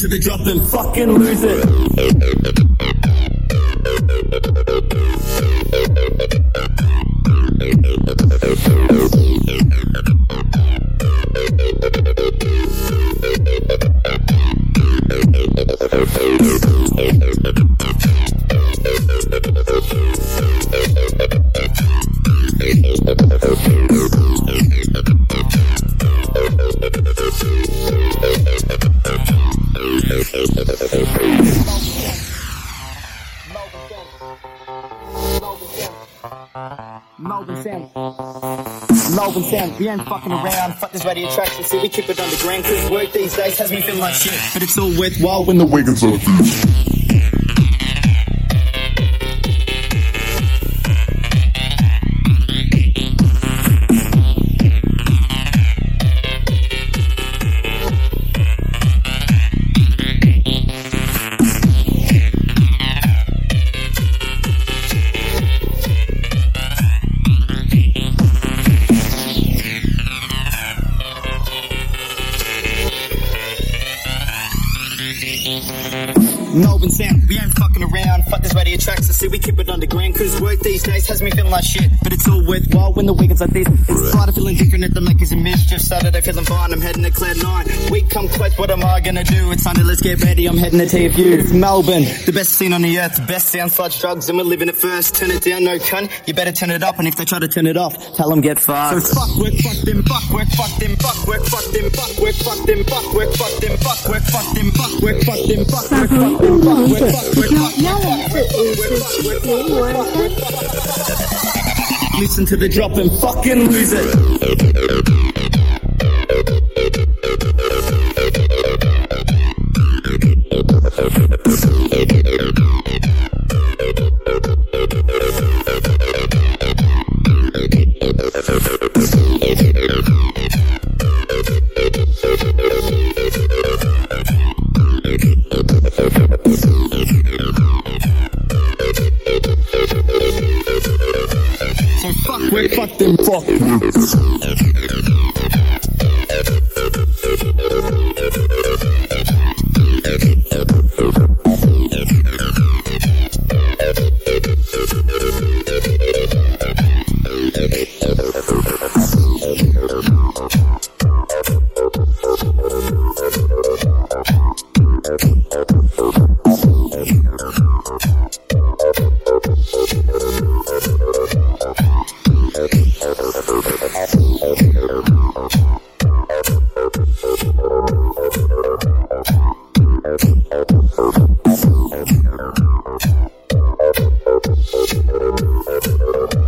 to the drop fucking lose it. Melbourne Sam. Melbourne Sam. We ain't fucking around. Fuck this radio attraction. See, we keep it underground. Cause work these days has me feeling like shit. But it's all worthwhile when the Wiggins are Melbourne Sam. We ain't fucking around. Fuck this radio attraction. See, we keep it underground. Cause work these days has me feeling like shit. But it's all worthwhile when the weekends like this. It's Friday feeling different at the Lakers and mischief. Saturday feeling fine. I'm heading to Cloud Nine. Week come close. What am I gonna do? It's Sunday. Let's get ready. I'm heading to TFU. It's Melbourne. The best scene on the earth. The best sound such drugs. And we're living it first. Turn it down, no cunt. You better turn it up. And if they try to turn it off, tell them get fucked. So fuck work, fuck them, fuck work, fuck them, fuck work, fuck them, we're fucked and fuck, we're fucked and we're fucked and we're fucked and we're fucked and we're fucked and we're fucked and Listen to the drop and fucking lose it. Thank you. We them fuck. Thank you.